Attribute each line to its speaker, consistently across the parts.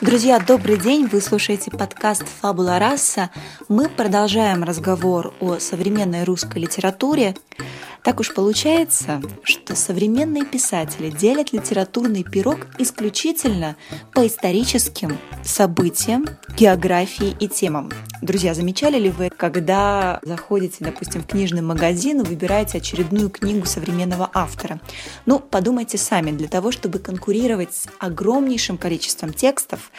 Speaker 1: Друзья, добрый день! Вы слушаете подкаст «Фабула раса». Мы продолжаем разговор о современной русской литературе. Так уж получается, что современные писатели делят литературный пирог исключительно по историческим событиям, географии и темам. Друзья, замечали ли вы, когда заходите, допустим, в книжный магазин и выбираете очередную книгу современного автора? Ну, подумайте сами, для того, чтобы конкурировать с огромнейшим количеством текстов,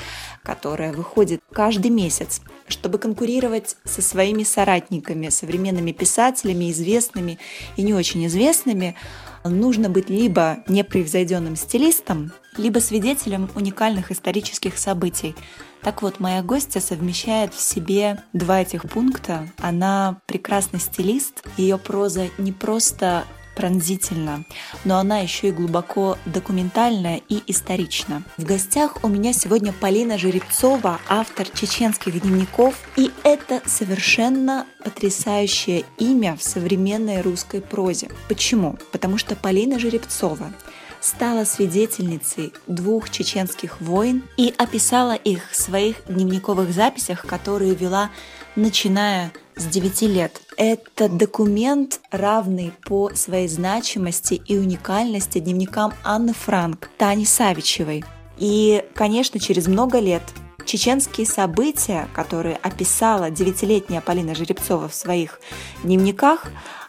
Speaker 1: которое выходит каждый месяц, чтобы конкурировать со своими соратниками, современными писателями, известными и не очень известными, нужно быть либо непревзойденным стилистом, либо свидетелем уникальных исторических событий. Так вот, моя гостья совмещает в себе два этих пункта. Она прекрасный стилист, ее проза не просто пронзительно, но она еще и глубоко документальная и исторична. В гостях у меня сегодня Полина Жеребцова, автор чеченских дневников, и это совершенно потрясающее имя в современной русской прозе. Почему? Потому что Полина Жеребцова стала свидетельницей двух чеченских войн и описала их в своих дневниковых записях, которые вела начиная с 9 лет. Это документ, равный по своей значимости и уникальности дневникам Анны Франк, Тани Савичевой. И, конечно, через много лет чеченские события, которые описала девятилетняя Полина Жеребцова в своих дневниках,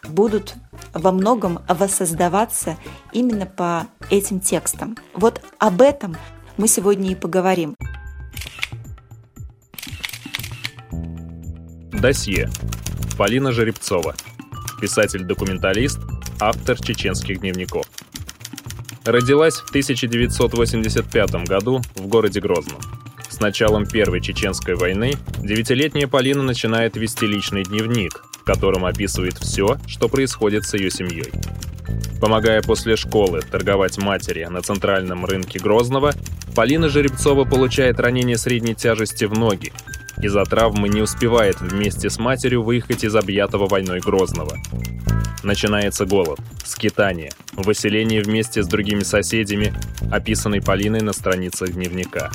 Speaker 1: будут во многом воссоздаваться именно по этим текстам. Вот об этом мы сегодня и поговорим.
Speaker 2: Досье. Полина Жеребцова. Писатель-документалист, автор чеченских дневников. Родилась в 1985 году в городе Грозном. С началом Первой Чеченской войны девятилетняя Полина начинает вести личный дневник, в котором описывает все, что происходит с ее семьей. Помогая после школы торговать матери на центральном рынке Грозного, Полина Жеребцова получает ранение средней тяжести в ноги из-за травмы не успевает вместе с матерью выехать из объятого войной Грозного. Начинается голод, скитание, выселение вместе с другими соседями, описанный Полиной на страницах дневника.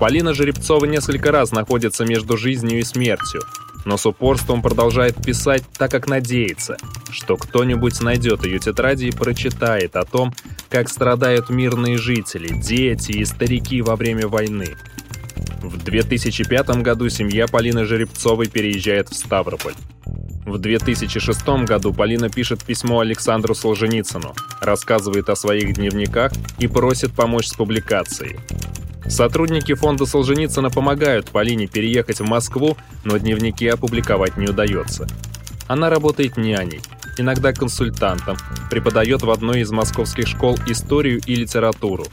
Speaker 2: Полина Жеребцова несколько раз находится между жизнью и смертью, но с упорством продолжает писать, так как надеется, что кто-нибудь найдет ее тетради и прочитает о том, как страдают мирные жители, дети и старики во время войны – в 2005 году семья Полины Жеребцовой переезжает в Ставрополь. В 2006 году Полина пишет письмо Александру Солженицыну, рассказывает о своих дневниках и просит помочь с публикацией. Сотрудники фонда Солженицына помогают Полине переехать в Москву, но дневники опубликовать не удается. Она работает няней, иногда консультантом, преподает в одной из московских школ историю и литературу,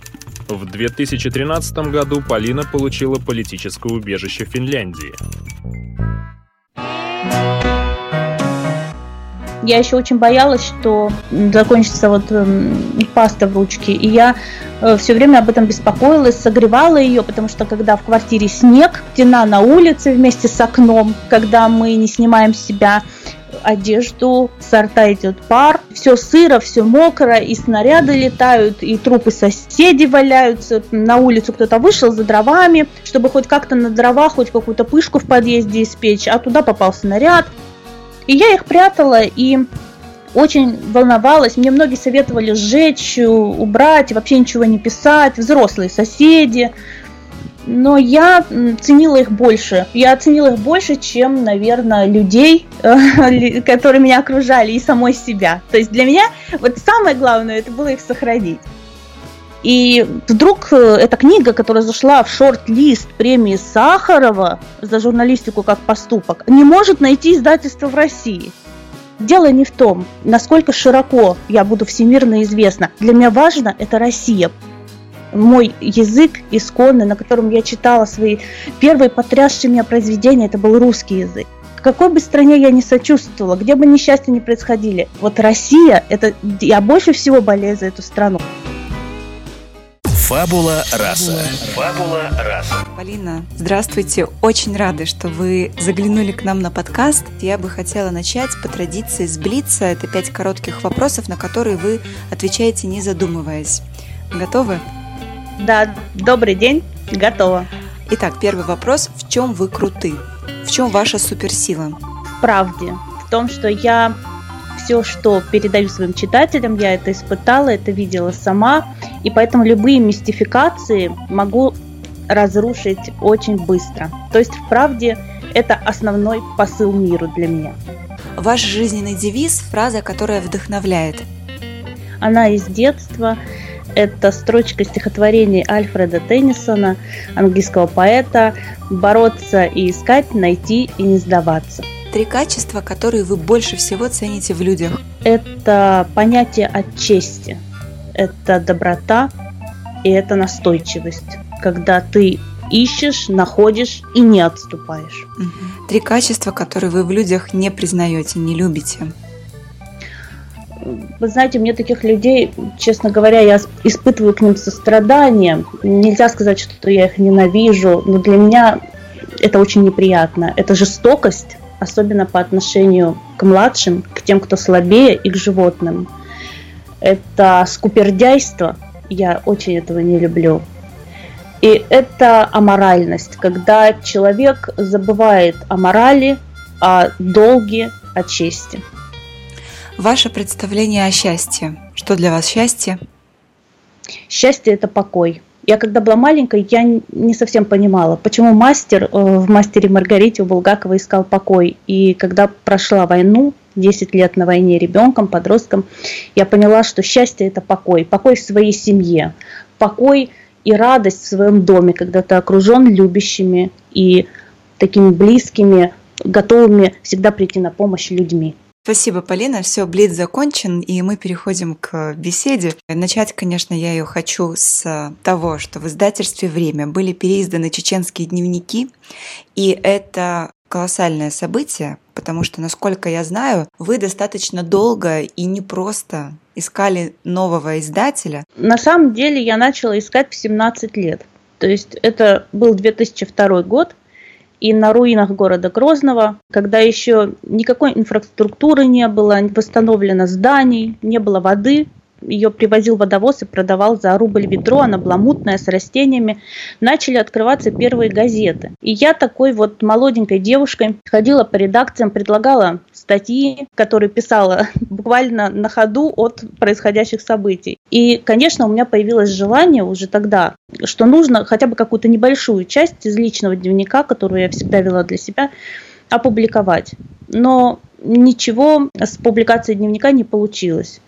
Speaker 2: в 2013 году Полина получила политическое убежище в Финляндии.
Speaker 3: Я еще очень боялась, что закончится вот э, паста в ручке, и я э, все время об этом беспокоилась, согревала ее, потому что когда в квартире снег, стена на улице вместе с окном, когда мы не снимаем с себя одежду, сорта идет пар, все сыро, все мокро, и снаряды летают, и трупы соседей валяются, на улицу кто-то вышел за дровами, чтобы хоть как-то на дрова, хоть какую-то пышку в подъезде испечь, а туда попал снаряд. И я их прятала, и очень волновалась. Мне многие советовали сжечь, убрать, вообще ничего не писать, взрослые соседи но я ценила их больше. Я оценила их больше, чем, наверное, людей, которые меня окружали, и самой себя. То есть для меня вот самое главное это было их сохранить. И вдруг э, эта книга, которая зашла в шорт-лист премии Сахарова за журналистику как поступок, не может найти издательство в России. Дело не в том, насколько широко я буду всемирно известна. Для меня важно это Россия. мой язык исконный, на котором я читала свои первые потрясшие меня произведения, это был русский язык. В какой бы стране я ни сочувствовала, где бы несчастья не происходили, вот Россия, это я больше всего болею за эту страну.
Speaker 4: Фабула раса. Фабула
Speaker 1: раса. Полина, здравствуйте. Очень рады, что вы заглянули к нам на подкаст. Я бы хотела начать по традиции с Блица. Это пять коротких вопросов, на которые вы отвечаете, не задумываясь. Готовы?
Speaker 3: Да, добрый день, готова.
Speaker 1: Итак, первый вопрос. В чем вы круты? В чем ваша суперсила?
Speaker 3: В правде. В том, что я все, что передаю своим читателям, я это испытала, это видела сама, и поэтому любые мистификации могу разрушить очень быстро. То есть, в правде, это основной посыл миру для меня.
Speaker 1: Ваш жизненный девиз – фраза, которая вдохновляет.
Speaker 3: Она из детства. Это строчка стихотворений Альфреда Теннисона, английского поэта «Бороться и искать, найти и не сдаваться».
Speaker 1: Три качества, которые вы больше всего цените в людях.
Speaker 3: Это понятие от чести, это доброта и это настойчивость, когда ты ищешь, находишь и не отступаешь.
Speaker 1: Три качества, которые вы в людях не признаете, не любите
Speaker 3: вы знаете, мне таких людей, честно говоря, я испытываю к ним сострадание. Нельзя сказать, что я их ненавижу, но для меня это очень неприятно. Это жестокость, особенно по отношению к младшим, к тем, кто слабее и к животным. Это скупердяйство, я очень этого не люблю. И это аморальность, когда человек забывает о морали, о долге, о чести.
Speaker 1: Ваше представление о счастье. Что для вас счастье?
Speaker 3: Счастье – это покой. Я когда была маленькой, я не совсем понимала, почему мастер э, в «Мастере Маргарите» у Булгакова искал покой. И когда прошла войну, 10 лет на войне ребенком, подростком, я поняла, что счастье – это покой. Покой в своей семье, покой и радость в своем доме, когда ты окружен любящими и такими близкими, готовыми всегда прийти на помощь людьми.
Speaker 1: Спасибо, Полина. Все, блиц закончен, и мы переходим к беседе. Начать, конечно, я ее хочу с того, что в издательстве «Время» были переизданы чеченские дневники, и это колоссальное событие, потому что, насколько я знаю, вы достаточно долго и непросто искали нового издателя.
Speaker 3: На самом деле я начала искать в 17 лет. То есть это был 2002 год, и на руинах города Грозного, когда еще никакой инфраструктуры не было, восстановлено зданий, не было воды, ее привозил водовоз и продавал за рубль ведро, она была мутная, с растениями. Начали открываться первые газеты. И я такой вот молоденькой девушкой ходила по редакциям, предлагала статьи, которые писала буквально на ходу от происходящих событий. И, конечно, у меня появилось желание уже тогда, что нужно хотя бы какую-то небольшую часть из личного дневника, которую я всегда вела для себя, опубликовать. Но ничего с публикацией дневника не получилось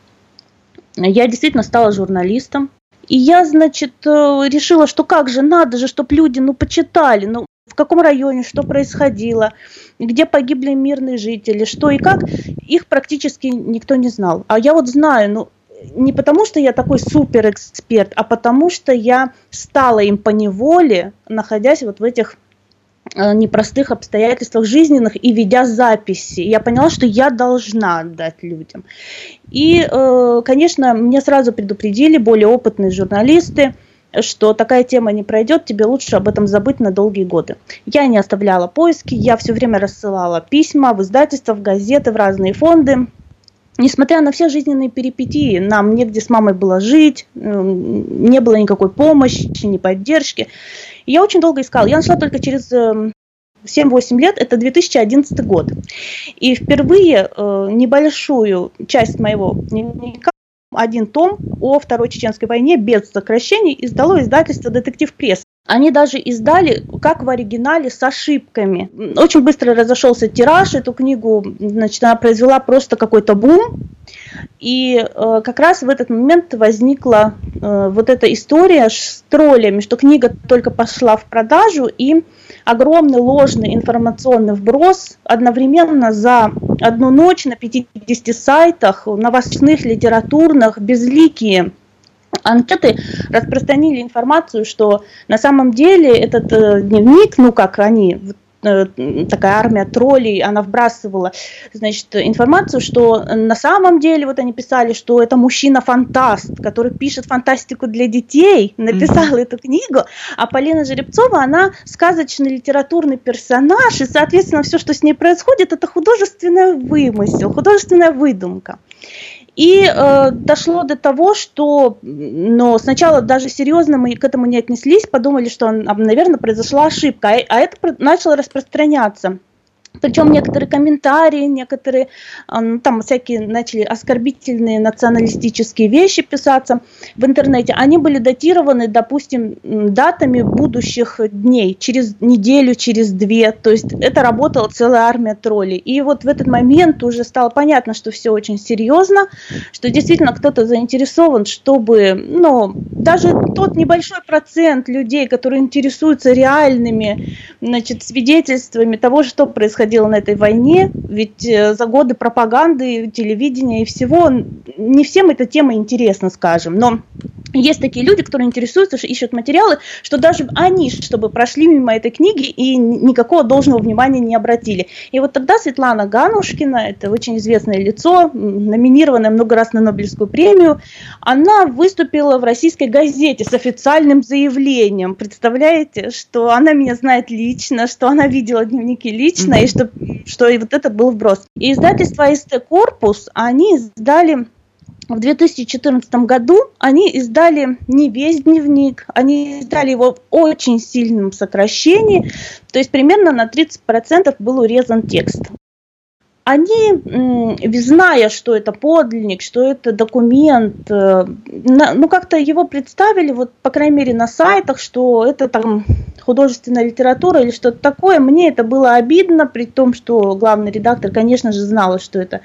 Speaker 3: я действительно стала журналистом. И я, значит, э, решила, что как же, надо же, чтобы люди, ну, почитали, ну, в каком районе, что происходило, где погибли мирные жители, что и как, их практически никто не знал. А я вот знаю, ну, не потому что я такой супер эксперт, а потому что я стала им по неволе, находясь вот в этих непростых обстоятельствах жизненных и ведя записи. Я поняла, что я должна отдать людям. И, э, конечно, мне сразу предупредили более опытные журналисты, что такая тема не пройдет, тебе лучше об этом забыть на долгие годы. Я не оставляла поиски, я все время рассылала письма в издательства, в газеты, в разные фонды. Несмотря на все жизненные перипетии, нам негде с мамой было жить, не было никакой помощи, ни поддержки. И я очень долго искала. Я нашла только через 7-8 эм, лет, это 2011 год. И впервые э, небольшую часть моего дневника, один том о Второй Чеченской войне без сокращений издало издательство «Детектив Пресс». Они даже издали, как в оригинале, с ошибками. Очень быстро разошелся тираж, эту книгу, значит, она произвела просто какой-то бум. И э, как раз в этот момент возникла э, вот эта история с троллями, что книга только пошла в продажу, и огромный ложный информационный вброс одновременно за одну ночь на 50 сайтах новостных, литературных, безликие анкеты распространили информацию, что на самом деле этот э, дневник, ну как они, Э, такая армия троллей, она вбрасывала, значит, информацию, что на самом деле, вот они писали, что это мужчина-фантаст, который пишет фантастику для детей, написал mm-hmm. эту книгу, а Полина Жеребцова, она сказочный литературный персонаж, и, соответственно, все, что с ней происходит, это художественный вымысел, художественная выдумка. И э, дошло до того, что но сначала даже серьезно мы к этому не отнеслись, подумали, что, наверное, произошла ошибка, а, а это начало распространяться. Причем некоторые комментарии, некоторые ну, там всякие начали оскорбительные националистические вещи писаться в интернете. Они были датированы, допустим, датами будущих дней, через неделю, через две. То есть это работала целая армия троллей. И вот в этот момент уже стало понятно, что все очень серьезно, что действительно кто-то заинтересован, чтобы, ну, даже тот небольшой процент людей, которые интересуются реальными, значит, свидетельствами того, что происходило происходило на этой войне, ведь э, за годы пропаганды, телевидения и всего не всем эта тема интересна, скажем, но есть такие люди, которые интересуются, ищут материалы, что даже они, чтобы прошли мимо этой книги и никакого должного внимания не обратили. И вот тогда Светлана Ганушкина, это очень известное лицо, номинированное много раз на Нобелевскую премию, она выступила в российской газете с официальным заявлением. Представляете, что она меня знает лично, что она видела дневники лично, mm-hmm. и что, что и вот это был вброс. И издательство СТ «Корпус», они издали в 2014 году они издали не весь дневник, они издали его в очень сильном сокращении, то есть примерно на 30% был урезан текст. Они, зная, что это подлинник, что это документ, э, ну как-то его представили, вот по крайней мере на сайтах, что это там художественная литература или что-то такое. Мне это было обидно, при том, что главный редактор, конечно же, знала, что это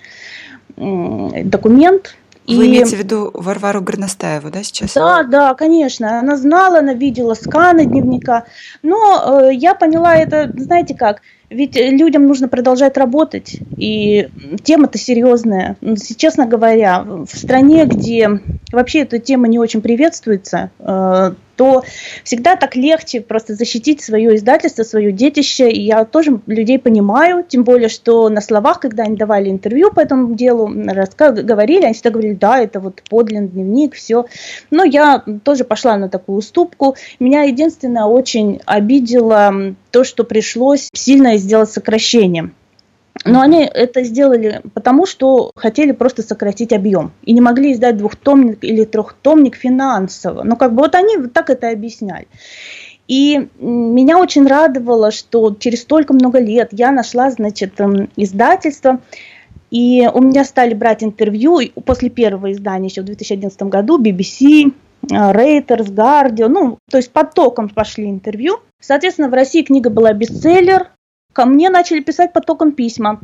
Speaker 3: документ,
Speaker 1: вы и... имеете в виду Варвару Горностаеву, да, сейчас?
Speaker 3: Да, да, конечно. Она знала, она видела сканы дневника. Но э, я поняла это, знаете как, ведь людям нужно продолжать работать, и тема-то серьезная. Честно говоря, в стране, где вообще эта тема не очень приветствуется, э, то всегда так легче просто защитить свое издательство, свое детище. И я тоже людей понимаю, тем более, что на словах, когда они давали интервью по этому делу, говорили, они всегда говорили, да, это вот подлинный дневник, все. Но я тоже пошла на такую уступку. Меня единственное очень обидело то, что пришлось сильно сделать сокращение. Но они это сделали потому, что хотели просто сократить объем. И не могли издать двухтомник или трехтомник финансово. Ну, как бы вот они вот так это объясняли. И меня очень радовало, что через столько много лет я нашла, значит, эм, издательство, и у меня стали брать интервью после первого издания еще в 2011 году BBC, э, Reuters, Guardian, ну, то есть потоком пошли интервью. Соответственно, в России книга была бестселлер, Ко мне начали писать потоком письма.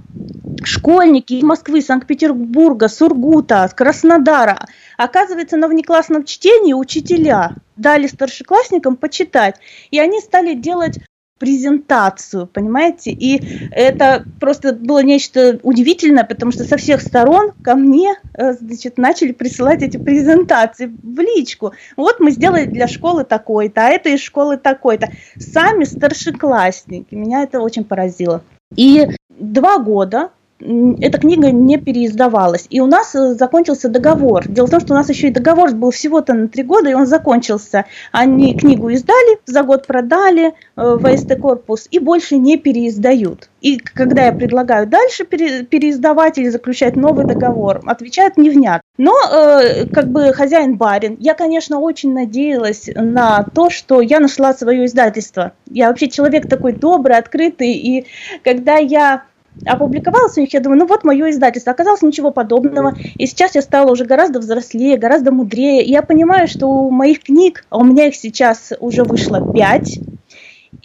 Speaker 3: Школьники из Москвы, Санкт-Петербурга, Сургута, Краснодара. Оказывается, на внеклассном чтении учителя дали старшеклассникам почитать. И они стали делать презентацию, понимаете? И это просто было нечто удивительное, потому что со всех сторон ко мне э, значит, начали присылать эти презентации в личку. Вот мы сделали для школы такой-то, а это из школы такой-то. Сами старшеклассники. Меня это очень поразило. И два года эта книга не переиздавалась. И у нас э, закончился договор. Дело в том, что у нас еще и договор был всего-то на три года, и он закончился. Они книгу издали, за год продали э, в АСТ корпус и больше не переиздают. И когда я предлагаю дальше пере, переиздавать или заключать новый договор, отвечают невнятно. Но э, как бы хозяин барин, я, конечно, очень надеялась на то, что я нашла свое издательство. Я вообще человек такой добрый, открытый, и когда я опубликовалась у них, я думаю, ну вот мое издательство. Оказалось ничего подобного. И сейчас я стала уже гораздо взрослее, гораздо мудрее. И я понимаю, что у моих книг, а у меня их сейчас уже вышло пять,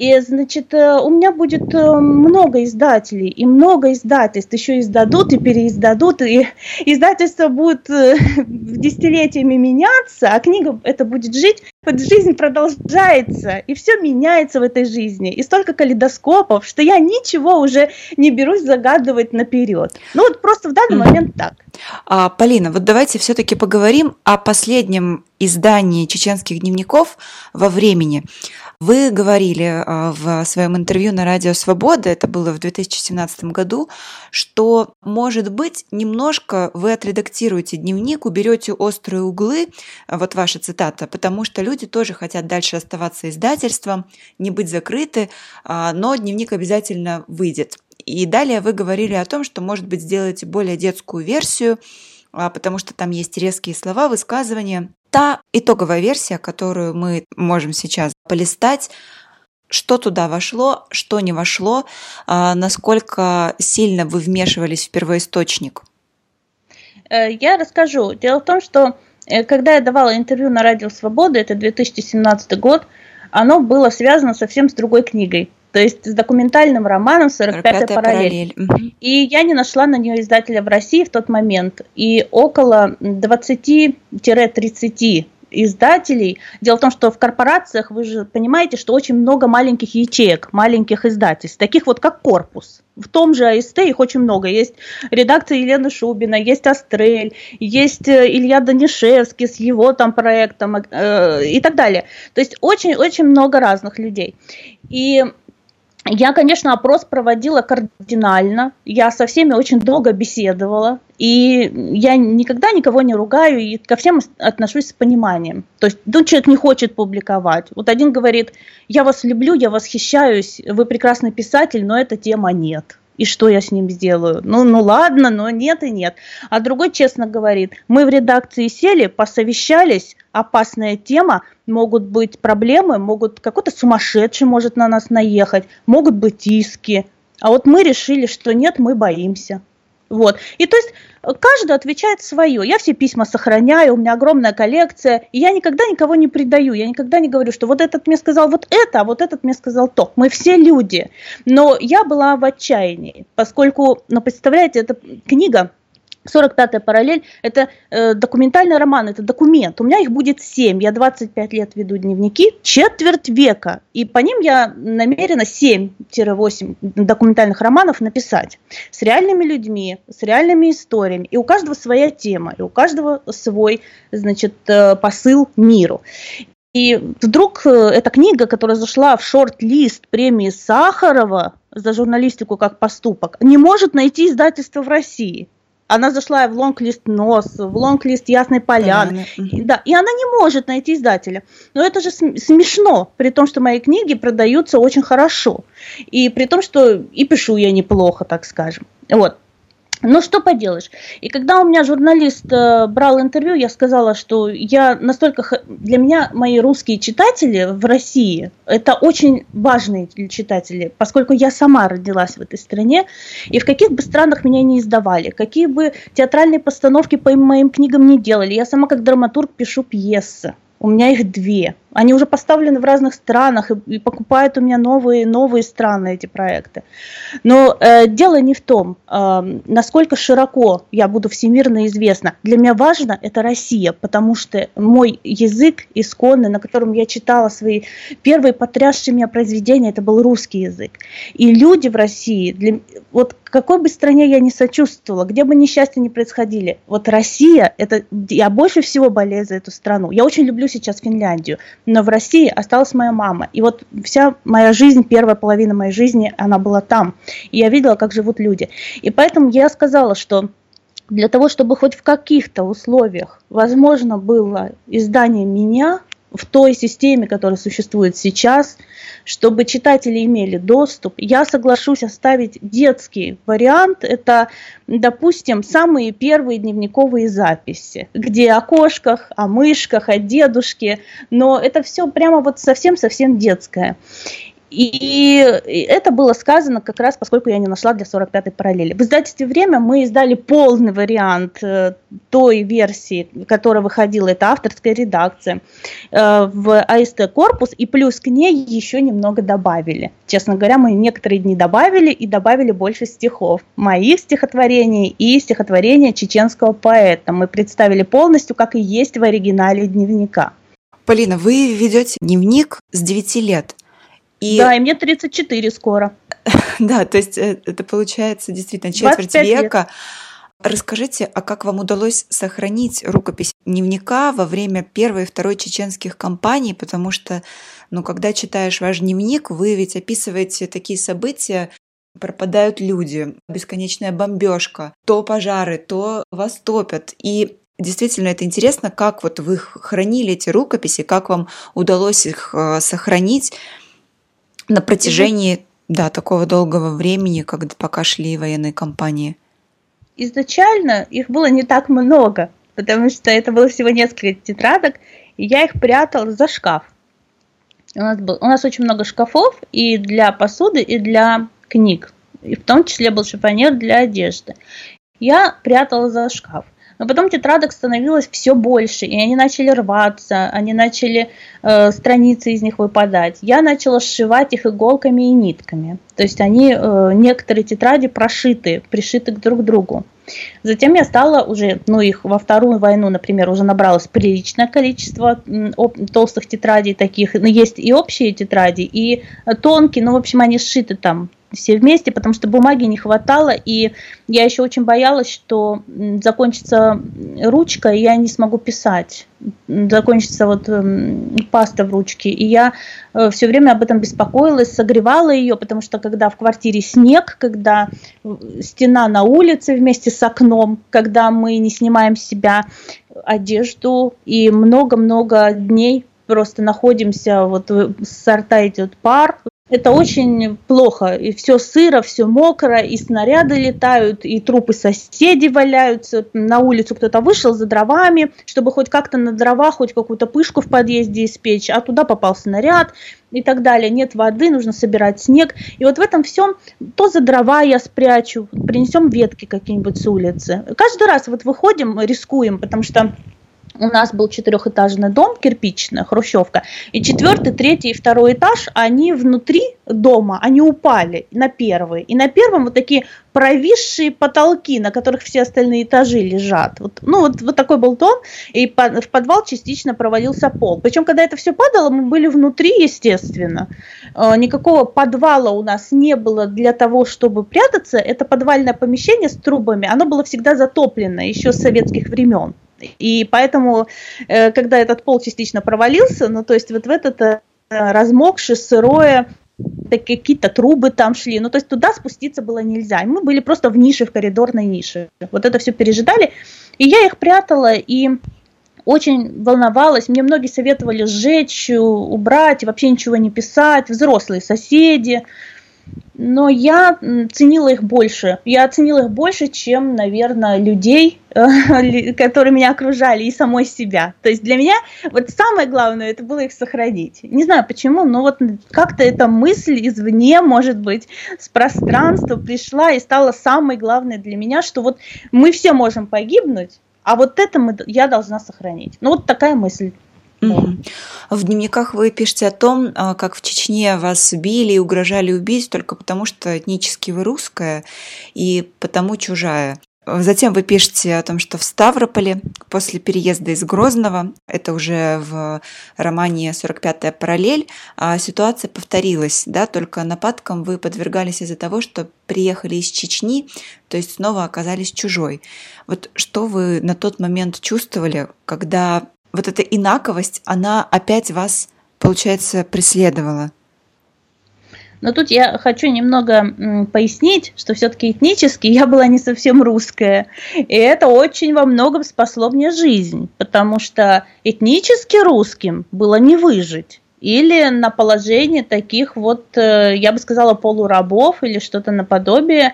Speaker 3: и, значит, э, у меня будет э, много издателей, и много издательств еще издадут и переиздадут, и издательство будет э, десятилетиями меняться, а книга это будет жить. вот жизнь продолжается, и все меняется в этой жизни, и столько калейдоскопов, что я ничего уже не берусь загадывать наперед. Ну вот просто в данный момент так.
Speaker 1: А, Полина, вот давайте все-таки поговорим о последнем издании чеченских дневников во времени. Вы говорили а, в своем интервью на Радио Свобода, это было в 2017 году, что, может быть, немножко вы отредактируете дневник, уберете острые углы, а, вот ваша цитата, потому что люди тоже хотят дальше оставаться издательством, не быть закрыты, а, но дневник обязательно выйдет. И далее вы говорили о том, что, может быть, сделаете более детскую версию, потому что там есть резкие слова, высказывания та итоговая версия, которую мы можем сейчас полистать, что туда вошло, что не вошло, а, насколько сильно вы вмешивались в первоисточник?
Speaker 3: Э, я расскажу. Дело в том, что э, когда я давала интервью на Радио Свобода, это 2017 год, оно было связано совсем с другой книгой то есть с документальным романом «45-я параллель». параллель. И я не нашла на нее издателя в России в тот момент. И около 20-30 издателей. Дело в том, что в корпорациях вы же понимаете, что очень много маленьких ячеек, маленьких издательств, таких вот как корпус. В том же АСТ их очень много. Есть редакция Елены Шубина, есть Астрель, есть э, Илья Данишевский с его там проектом э, и так далее. То есть очень-очень много разных людей. И я, конечно, опрос проводила кардинально, я со всеми очень долго беседовала, и я никогда никого не ругаю и ко всем отношусь с пониманием. То есть, ну, человек не хочет публиковать. Вот один говорит, я вас люблю, я восхищаюсь, вы прекрасный писатель, но эта тема нет и что я с ним сделаю? Ну, ну ладно, но нет и нет. А другой честно говорит, мы в редакции сели, посовещались, опасная тема, могут быть проблемы, могут какой-то сумасшедший может на нас наехать, могут быть иски. А вот мы решили, что нет, мы боимся. Вот. И то есть каждый отвечает свое. Я все письма сохраняю, у меня огромная коллекция, и я никогда никого не предаю, я никогда не говорю, что вот этот мне сказал вот это, а вот этот мне сказал то. Мы все люди. Но я была в отчаянии, поскольку, ну, представляете, эта книга 45-я параллель – это э, документальный роман, это документ. У меня их будет 7. Я 25 лет веду дневники, четверть века. И по ним я намерена 7-8 документальных романов написать. С реальными людьми, с реальными историями. И у каждого своя тема, и у каждого свой значит, э, посыл миру. И вдруг э, эта книга, которая зашла в шорт-лист премии Сахарова за журналистику как поступок, не может найти издательство в России она зашла в лонг-лист НОС, в лонг-лист Ясной Поляны, Поляны. Да, и она не может найти издателя. Но это же смешно, при том, что мои книги продаются очень хорошо, и при том, что и пишу я неплохо, так скажем. Вот. Ну, что поделаешь. И когда у меня журналист э, брал интервью, я сказала, что я настолько... Для меня мои русские читатели в России, это очень важные читатели, поскольку я сама родилась в этой стране, и в каких бы странах меня не издавали, какие бы театральные постановки по моим книгам не делали, я сама как драматург пишу пьесы. У меня их две. Они уже поставлены в разных странах и, и покупают у меня новые, новые страны эти проекты. Но э, дело не в том, э, насколько широко я буду всемирно известна. Для меня важно это Россия, потому что мой язык исконный, на котором я читала свои первые потрясшие меня произведения, это был русский язык. И люди в России, для, вот какой бы стране я ни сочувствовала, где бы несчастья ни происходили, вот Россия, это я больше всего болею за эту страну. Я очень люблю сейчас Финляндию но в России осталась моя мама. И вот вся моя жизнь, первая половина моей жизни, она была там. И я видела, как живут люди. И поэтому я сказала, что для того, чтобы хоть в каких-то условиях возможно было издание меня, в той системе, которая существует сейчас, чтобы читатели имели доступ. Я соглашусь оставить детский вариант. Это, допустим, самые первые дневниковые записи, где о кошках, о мышках, о дедушке, но это все прямо вот совсем-совсем детское. И это было сказано как раз, поскольку я не нашла для 45-й параллели. В издательстве «Время» мы издали полный вариант э, той версии, которая выходила, это авторская редакция, э, в АСТ «Корпус», и плюс к ней еще немного добавили. Честно говоря, мы некоторые дни добавили и добавили больше стихов. Моих стихотворений и стихотворения чеченского поэта. Мы представили полностью, как и есть в оригинале дневника.
Speaker 1: Полина, вы ведете дневник с 9 лет.
Speaker 3: И... Да, и мне 34 скоро.
Speaker 1: да, то есть э, это получается действительно четверть века. Лет. Расскажите, а как вам удалось сохранить рукопись дневника во время первой и второй чеченских кампаний? Потому что, ну, когда читаешь ваш дневник, вы ведь описываете такие события, пропадают люди, бесконечная бомбежка, то пожары, то вас топят. И действительно это интересно, как вот вы хранили эти рукописи, как вам удалось их э, сохранить на протяжении да, такого долгого времени, когда пока шли военные кампании.
Speaker 3: Изначально их было не так много, потому что это было всего несколько тетрадок, и я их прятала за шкаф. У нас, был, у нас очень много шкафов и для посуды, и для книг. И в том числе был шифонер для одежды. Я прятала за шкаф. Но потом тетрадок становилось все больше, и они начали рваться, они начали э, страницы из них выпадать. Я начала сшивать их иголками и нитками. То есть они, э, некоторые тетради прошиты, пришиты друг к другу. Затем я стала уже, ну их во вторую войну, например, уже набралось приличное количество толстых тетрадей таких. Но есть и общие тетради, и тонкие, ну, в общем, они сшиты там все вместе, потому что бумаги не хватало, и я еще очень боялась, что закончится ручка, и я не смогу писать. Закончится вот эм, паста в ручке. И я э, все время об этом беспокоилась, согревала ее, потому что когда в квартире снег, когда стена на улице вместе с окном, когда мы не снимаем с себя одежду, и много-много дней просто находимся, вот сорта идет пар, это очень плохо. И все сыро, все мокро, и снаряды летают, и трупы соседей валяются. На улицу кто-то вышел за дровами, чтобы хоть как-то на дрова, хоть какую-то пышку в подъезде испечь, а туда попал снаряд и так далее. Нет воды, нужно собирать снег. И вот в этом всем то за дрова я спрячу, принесем ветки какие-нибудь с улицы. Каждый раз вот выходим, рискуем, потому что у нас был четырехэтажный дом, кирпичная хрущевка, и четвертый, третий и второй этаж, они внутри дома, они упали на первый. И на первом вот такие провисшие потолки, на которых все остальные этажи лежат. Вот, ну, вот, вот такой был дом, и по, в подвал частично провалился пол. Причем, когда это все падало, мы были внутри, естественно. Э, никакого подвала у нас не было для того, чтобы прятаться. Это подвальное помещение с трубами, оно было всегда затоплено еще с советских времен. И поэтому, э, когда этот пол частично провалился, ну, то есть вот в этот э, размокшее, сырое, какие-то трубы там шли, ну, то есть туда спуститься было нельзя. И мы были просто в нише, в коридорной нише. Вот это все пережидали. И я их прятала, и очень волновалась. Мне многие советовали сжечь, убрать, вообще ничего не писать, взрослые соседи но я ценила их больше. Я оценила их больше, чем, наверное, людей, которые меня окружали, и самой себя. То есть для меня вот самое главное это было их сохранить. Не знаю почему, но вот как-то эта мысль извне, может быть, с пространства пришла и стала самой главной для меня, что вот мы все можем погибнуть, а вот это мы, я должна сохранить. Ну вот такая мысль.
Speaker 1: В дневниках вы пишете о том, а, как в Чечне вас били и угрожали убить только потому, что этнически вы русская и потому чужая. Затем вы пишете о том, что в Ставрополе после переезда из Грозного, это уже в романе «45-я параллель», а ситуация повторилась, да, только нападкам вы подвергались из-за того, что приехали из Чечни, то есть снова оказались чужой. Вот что вы на тот момент чувствовали, когда вот эта инаковость, она опять вас, получается, преследовала.
Speaker 3: Но тут я хочу немного пояснить, что все-таки этнически я была не совсем русская. И это очень во многом спасло мне жизнь, потому что этнически русским было не выжить или на положении таких вот, э, я бы сказала, полурабов или что-то наподобие.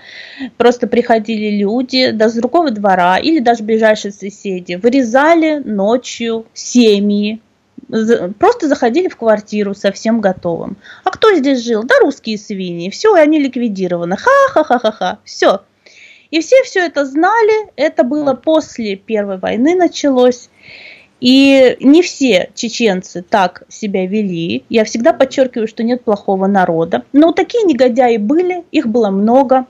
Speaker 3: Просто приходили люди да, с другого двора или даже ближайшие соседи, вырезали ночью семьи, просто заходили в квартиру совсем готовым. А кто здесь жил? Да русские свиньи. Все, они ликвидированы. Ха-ха-ха-ха-ха. Все. И все все это знали. Это было после Первой войны началось. И не все чеченцы так себя вели. Я всегда подчеркиваю, что нет плохого народа. Но такие негодяи были, их было много.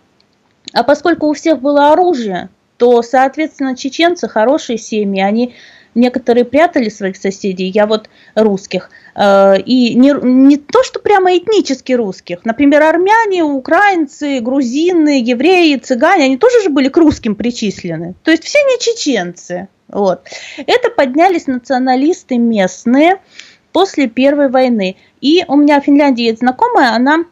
Speaker 3: А поскольку у всех было оружие, то, соответственно, чеченцы хорошие семьи, они некоторые прятали своих соседей, я вот русских, э, и не, не то, что прямо этнически русских, например, армяне, украинцы, грузины, евреи, цыгане, они тоже же были к русским причислены, то есть все не чеченцы, вот. Это поднялись националисты местные после Первой войны. И у меня в Финляндии есть знакомая, она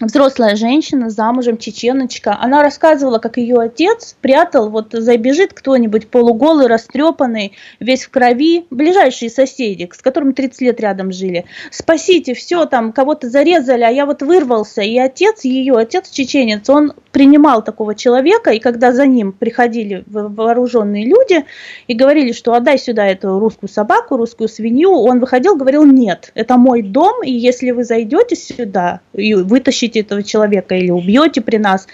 Speaker 3: взрослая женщина, замужем, чеченочка, она рассказывала, как ее отец прятал, вот забежит кто-нибудь полуголый, растрепанный, весь в крови, ближайшие соседи, с которыми 30 лет рядом жили. Спасите, все, там, кого-то зарезали, а я вот вырвался. И отец ее, отец чеченец, он принимал такого человека, и когда за ним приходили вооруженные люди и говорили, что отдай сюда эту русскую собаку, русскую свинью, он выходил, говорил, нет, это мой дом, и если вы зайдете сюда и вытащите этого человека или убьете при нас,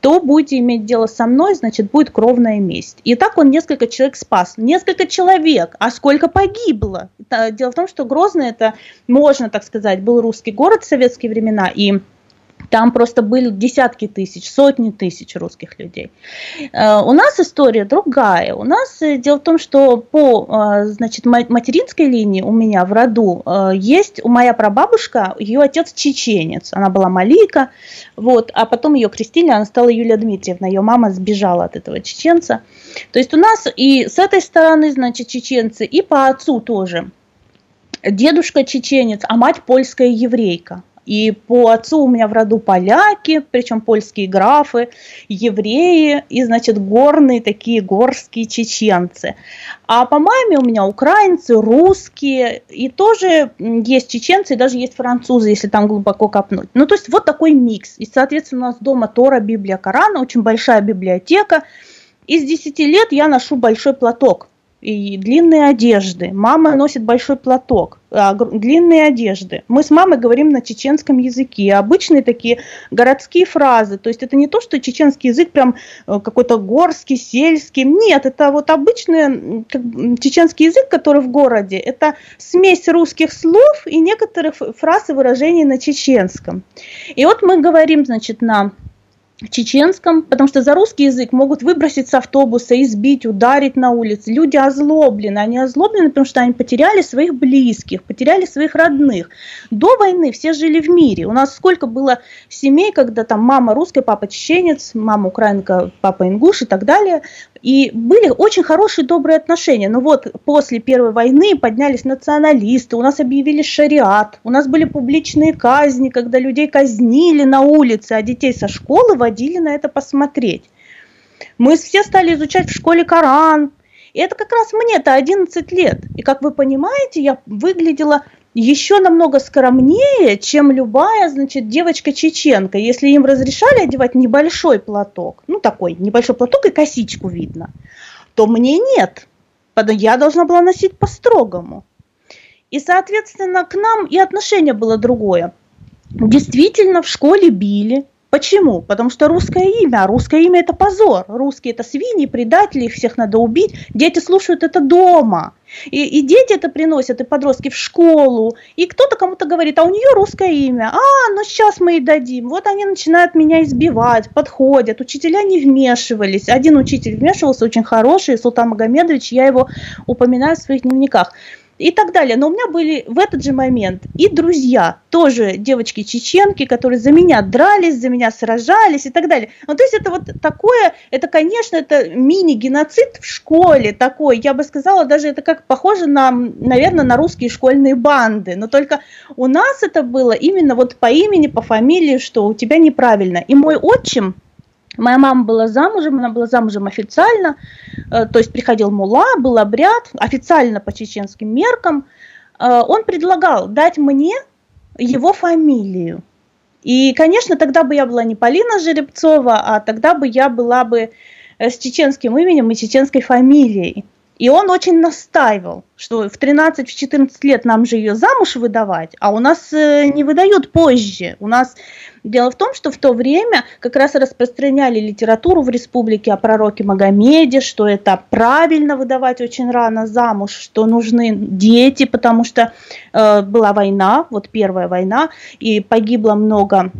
Speaker 3: то будете иметь дело со мной, значит, будет кровная месть. И так он несколько человек спас. Несколько человек, а сколько погибло? Дело в том, что Грозный, это, можно так сказать, был русский город в советские времена, и там просто были десятки тысяч, сотни тысяч русских людей. Э, у нас история другая. У нас э, дело в том, что по э, значит, материнской линии у меня в роду есть моя прабабушка, ее отец чеченец. Она была Малика, вот, а потом ее крестили, она стала Юлия Дмитриевна. Ее мама сбежала от этого чеченца. То есть у нас и с этой стороны, значит, чеченцы, и по отцу тоже. Дедушка чеченец, а мать польская еврейка. И по отцу у меня в роду поляки, причем польские графы, евреи и, значит, горные такие горские чеченцы. А по маме у меня украинцы, русские, и тоже есть чеченцы, и даже есть французы, если там глубоко копнуть. Ну, то есть вот такой микс. И, соответственно, у нас дома Тора, Библия, Корана, очень большая библиотека. Из 10 лет я ношу большой платок и длинные одежды. Мама носит большой платок, а, длинные одежды. Мы с мамой говорим на чеченском языке. Обычные такие городские фразы. То есть это не то, что чеченский язык прям э, какой-то горский, сельский. Нет, это вот обычный как, чеченский язык, который в городе. Это смесь русских слов и некоторых фраз и выражений на чеченском. И вот мы говорим, значит, на чеченском, потому что за русский язык могут выбросить с автобуса, избить, ударить на улице. Люди озлоблены, они озлоблены, потому что они потеряли своих близких, потеряли своих родных. До войны все жили в мире. У нас сколько было семей, когда там мама русская, папа чеченец, мама украинка, папа ингуш и так далее. И были очень хорошие, добрые отношения. Но вот после Первой войны поднялись националисты, у нас объявили шариат, у нас были публичные казни, когда людей казнили на улице, а детей со школы водили на это посмотреть. Мы все стали изучать в школе Коран. И это как раз мне-то 11 лет. И как вы понимаете, я выглядела еще намного скромнее, чем любая, значит, девочка-чеченка. Если им разрешали одевать небольшой платок, ну такой небольшой платок и косичку видно, то мне нет. Я должна была носить по-строгому. И, соответственно, к нам и отношение было другое. Действительно, в школе били, Почему? Потому что русское имя, а русское имя это позор. Русские это свиньи, предатели, их всех надо убить. Дети слушают это дома. И, и дети это приносят, и подростки в школу. И кто-то кому-то говорит, а у нее русское имя. А, ну сейчас мы ей дадим. Вот они начинают меня избивать, подходят. Учителя не вмешивались. Один учитель вмешивался, очень хороший, Султан Магомедович, я его упоминаю в своих дневниках и так далее. Но у меня были в этот же момент и друзья, тоже девочки-чеченки, которые за меня дрались, за меня сражались и так далее. Ну, то есть это вот такое, это, конечно, это мини-геноцид в школе такой, я бы сказала, даже это как похоже на, наверное, на русские школьные банды, но только у нас это было именно вот по имени, по фамилии, что у тебя неправильно. И мой отчим, Моя мама была замужем, она была замужем официально, э, то есть приходил мула, был обряд, официально по чеченским меркам. Э, он предлагал дать мне его фамилию. И, конечно, тогда бы я была не Полина Жеребцова, а тогда бы я была бы э, с чеченским именем и чеченской фамилией. И он очень настаивал, что в 13-14 лет нам же ее замуж выдавать, а у нас не выдают позже. У нас Дело в том, что в то время как раз распространяли литературу в республике о пророке Магомеде, что это правильно выдавать очень рано замуж, что нужны дети, потому что э, была война, вот первая война, и погибло много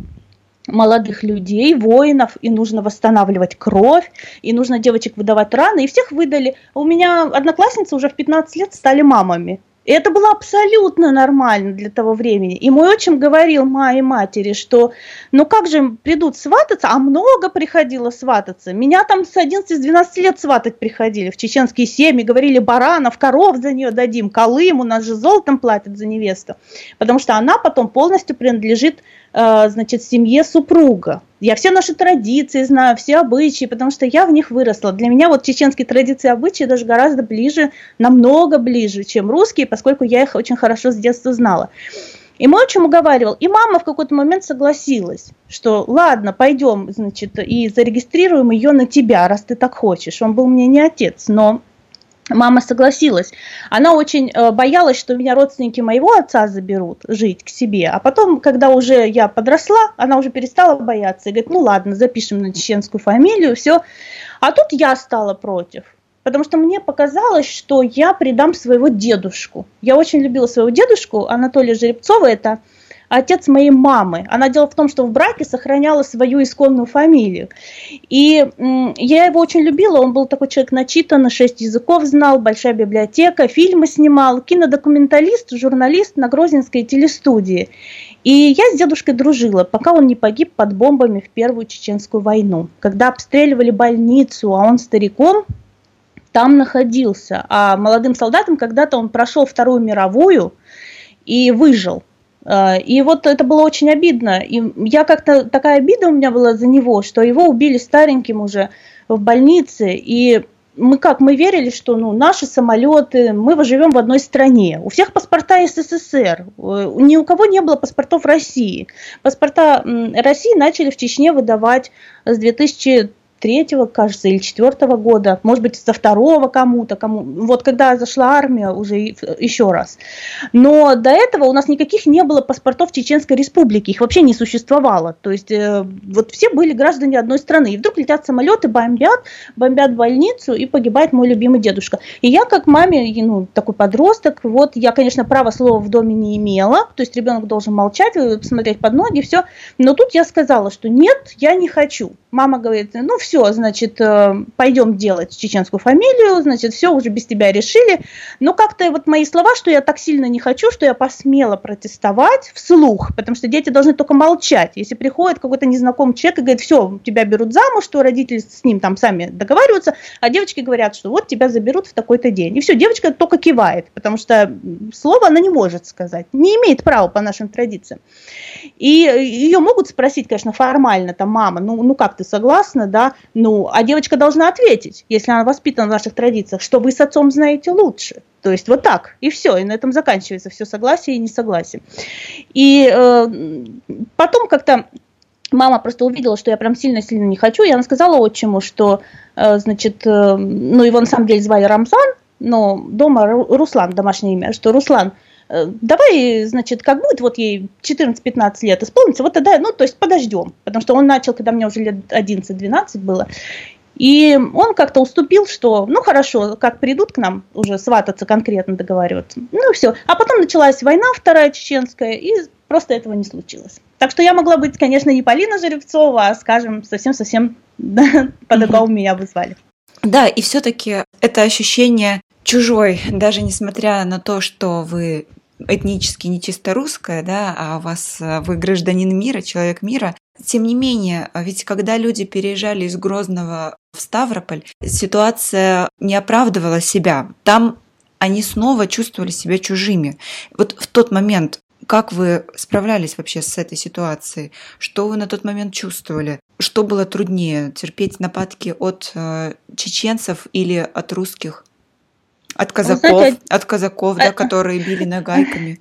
Speaker 3: молодых людей, воинов, и нужно восстанавливать кровь, и нужно девочек выдавать рано, и всех выдали. У меня одноклассницы уже в 15 лет стали мамами. И это было абсолютно нормально для того времени. И мой отчим говорил моей матери, что ну как же придут свататься, а много приходило свататься. Меня там с 11-12 лет сватать приходили в чеченские семьи, говорили баранов, коров за нее дадим, колым, у нас же золотом платят за невесту. Потому что она потом полностью принадлежит значит, семье супруга. Я все наши традиции знаю, все обычаи, потому что я в них выросла. Для меня вот чеченские традиции и обычаи даже гораздо ближе, намного ближе, чем русские, поскольку я их очень хорошо с детства знала. И мой отчим уговаривал, и мама в какой-то момент согласилась, что ладно, пойдем, значит, и зарегистрируем ее на тебя, раз ты так хочешь. Он был мне не отец, но Мама согласилась. Она очень э, боялась, что меня родственники моего отца заберут жить к себе. А потом, когда уже я подросла, она уже перестала бояться и говорит, ну ладно, запишем на чеченскую фамилию, все. А тут я стала против. Потому что мне показалось, что я предам своего дедушку. Я очень любила своего дедушку, Анатолия Жеребцова, это отец моей мамы. Она дело в том, что в браке сохраняла свою исконную фамилию. И я его очень любила, он был такой человек начитанный, шесть языков знал, большая библиотека, фильмы снимал, кинодокументалист, журналист на Грозненской телестудии. И я с дедушкой дружила, пока он не погиб под бомбами в Первую Чеченскую войну. Когда обстреливали больницу, а он стариком там находился. А молодым солдатом когда-то он прошел Вторую мировую и выжил. А, и вот это было очень обидно. И я как-то такая обида у меня была за него, что его убили стареньким уже в больнице. И мы как, мы верили, что ну, наши самолеты, мы живем в одной стране. У всех паспорта СССР, ни у кого не было паспортов России. Паспорта России начали в Чечне выдавать с 2000 третьего, кажется, или четвертого года, может быть, со второго кому-то, кому. Вот когда зашла армия уже еще раз. Но до этого у нас никаких не было паспортов Чеченской Республики, их вообще не существовало. То есть э, вот все были граждане одной страны. И вдруг летят самолеты, бомбят, бомбят больницу, и погибает мой любимый дедушка. И я как маме, ну, такой подросток, вот я, конечно, право слова в доме не имела, то есть ребенок должен молчать, э, смотреть под ноги, все. Но тут я сказала, что нет, я не хочу. Мама говорит, ну все, все, значит, э, пойдем делать чеченскую фамилию, значит, все уже без тебя решили. Но как-то вот мои слова, что я так сильно не хочу, что я посмела протестовать вслух, потому что дети должны только молчать. Если приходит какой-то незнакомый человек и говорит, все, тебя берут замуж, что родители с ним там сами договариваются, а девочки говорят, что вот тебя заберут в такой-то день. И все, девочка только кивает, потому что слово она не может сказать, не имеет права по нашим традициям. И ее могут спросить, конечно, формально, там, мама, ну, ну как ты согласна, да, ну, а девочка должна ответить, если она воспитана в наших традициях, что вы с отцом знаете лучше. То есть вот так, и все, и на этом заканчивается все согласие и несогласие. И э, потом как-то мама просто увидела, что я прям сильно-сильно не хочу, и она сказала отчиму, что, э, значит, э, ну, его на самом деле звали Рамзан, но дома Руслан, домашнее имя, что Руслан, давай, значит, как будет вот ей 14-15 лет исполнится, вот тогда, ну, то есть подождем, потому что он начал, когда мне уже лет 11-12 было, и он как-то уступил, что, ну хорошо, как придут к нам уже свататься конкретно договариваться, ну все. А потом началась война вторая чеченская, и просто этого не случилось. Так что я могла быть, конечно, не Полина Жеребцова, а, скажем, совсем-совсем по-другому меня вызвали.
Speaker 1: Да, и все-таки это ощущение чужой, даже несмотря на то, что вы этнически не чисто да, а у вас э, вы гражданин мира, человек мира. Тем не менее, ведь когда люди переезжали из Грозного в Ставрополь, ситуация не оправдывала себя. Там они снова чувствовали себя чужими. Вот в тот момент, как вы справлялись вообще с этой ситуацией? Что вы на тот момент чувствовали? Что было труднее, терпеть нападки от э, чеченцев или от русских? От казаков, от казаков, да, которые били нагайками.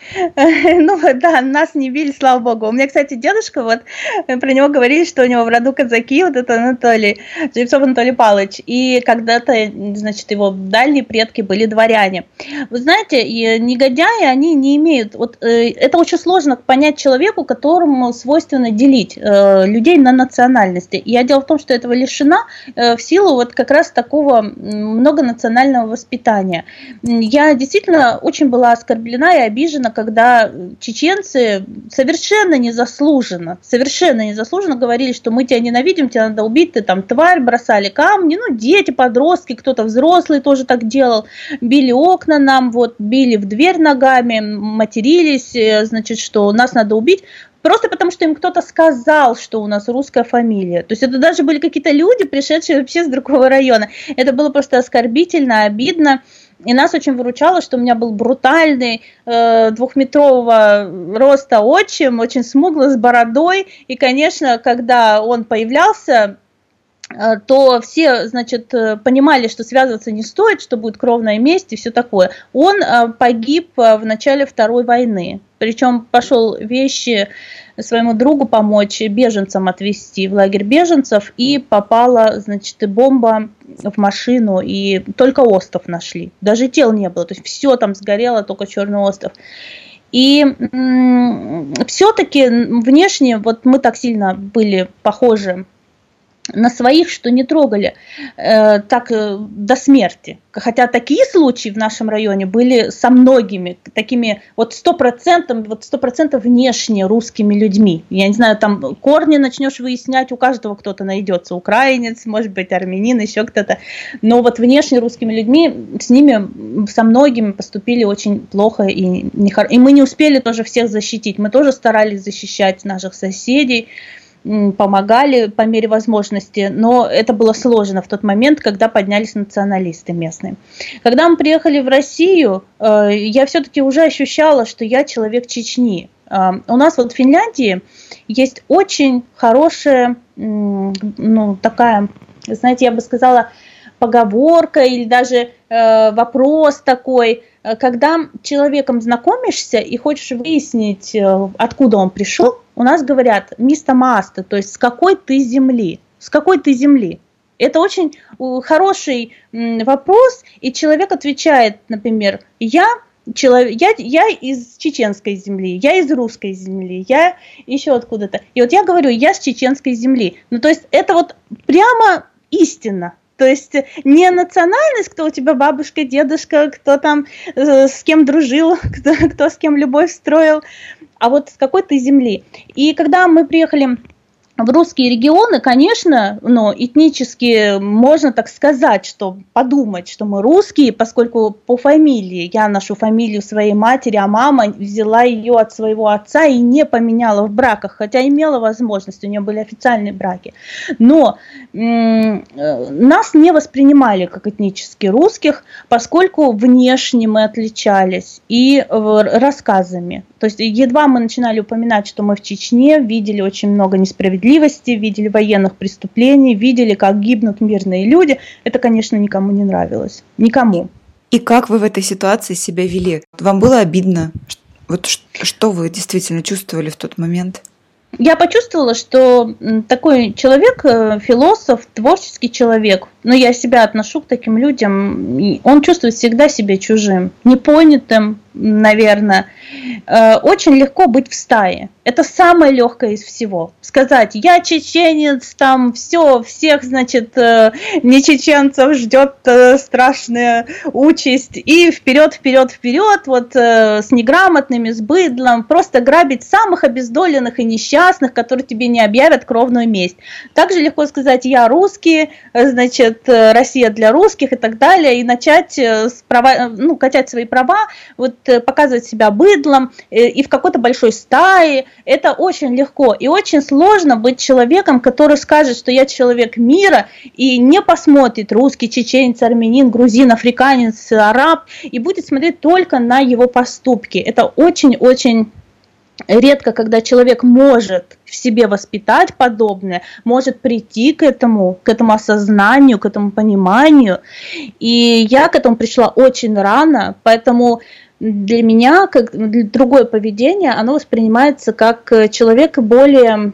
Speaker 3: Ну да, нас не били, слава богу. У меня, кстати, дедушка, вот про него говорили, что у него в роду казаки, вот это Анатолий, Жеребцов Анатолий Павлович. И когда-то, значит, его дальние предки были дворяне. Вы знаете, негодяи, они не имеют... Вот э, это очень сложно понять человеку, которому свойственно делить э, людей на национальности. Я дело в том, что этого лишена э, в силу вот как раз такого многонационального воспитания. Я действительно очень была оскорблена и обижена, конечно, когда чеченцы совершенно незаслуженно, совершенно незаслуженно говорили, что мы тебя ненавидим, тебя надо убить, ты там тварь, бросали камни, ну, дети, подростки, кто-то взрослый тоже так делал, били окна нам, вот, били в дверь ногами, матерились, э, значит, что нас надо убить. Просто потому, что им кто-то сказал, что у нас русская фамилия. То есть это даже были какие-то люди, пришедшие вообще с другого района. Это было просто оскорбительно, обидно. И нас очень выручало, что у меня был брутальный э, двухметрового роста отчим, очень смуглый, с бородой. И, конечно, когда он появлялся, то все, значит, э, понимали, что связываться не стоит, что будет кровная месть и все такое. Он э, погиб в начале Второй войны. Причем пошел вещи своему другу помочь беженцам отвезти в лагерь беженцев, и попала, значит, бомба в машину, и только остров нашли. Даже тел не было, то есть все там сгорело, только черный остров. И все-таки внешне вот мы так сильно были похожи на своих, что не трогали э, так э, до смерти. Хотя такие случаи в нашем районе были со многими, такими вот сто процентов, вот сто процентов внешне русскими людьми. Я не знаю, там корни начнешь выяснять, у каждого кто-то найдется, украинец, может быть, армянин, еще кто-то. Но вот внешне русскими людьми, с ними, со многими поступили очень плохо, и, не, и мы не успели тоже всех защитить. Мы тоже старались защищать наших соседей, помогали по мере возможности, но это было сложно в тот момент, когда поднялись националисты местные. Когда мы приехали в Россию, э, я все-таки уже ощущала, что я человек Чечни. Э, у нас вот в Финляндии есть очень хорошая, ну, такая, знаете, я бы сказала, поговорка или даже э, вопрос такой, когда человеком знакомишься и хочешь выяснить, откуда он пришел, у нас говорят «мисто маста», то есть «с какой ты земли», «с какой ты земли». Это очень хороший вопрос, и человек отвечает, например, «я человек, я, я из чеченской земли, я из русской земли, я еще откуда-то. И вот я говорю, я с чеченской земли. Ну, то есть это вот прямо истина. То есть не национальность, кто у тебя бабушка, дедушка, кто там э, с кем дружил, кто, кто с кем любовь строил, а вот с какой то земли. И когда мы приехали в русские регионы, конечно, но этнически можно так сказать, что подумать, что мы русские, поскольку по фамилии, я ношу фамилию своей матери, а мама взяла ее от своего отца и не поменяла в браках, хотя имела возможность, у нее были официальные браки. Но м- нас не воспринимали как этнически русских, поскольку внешне мы отличались и рассказами. То есть едва мы начинали упоминать, что мы в Чечне, видели очень много несправедливости, справедливости, видели военных преступлений, видели, как гибнут мирные люди. Это, конечно, никому не нравилось. Никому.
Speaker 1: И как вы в этой ситуации себя вели? Вам было обидно? Вот что вы действительно чувствовали в тот момент?
Speaker 3: Я почувствовала, что такой человек, э, философ, творческий человек, но я себя отношу к таким людям, он чувствует всегда себя чужим, непонятым, наверное. Э, очень легко быть в стае. Это самое легкое из всего. Сказать, я чеченец, там все, всех, значит, э, не чеченцев ждет э, страшная участь. И вперед, вперед, вперед, вот с неграмотными, с быдлом, просто грабить самых обездоленных и несчастных, которые тебе не объявят кровную месть. Также легко сказать, я русский, значит, Россия для русских и так далее, и начать с права, ну, качать свои права, вот показывать себя быдлом и в какой-то большой стае, это очень легко и очень сложно быть человеком, который скажет, что я человек мира и не посмотрит русский, чеченец, армянин, грузин, африканец, араб и будет смотреть только на его поступки. Это очень-очень редко, когда человек может в себе воспитать подобное, может прийти к этому, к этому осознанию, к этому пониманию. И я к этому пришла очень рано, поэтому для меня, как другое поведение, оно воспринимается как э, человек более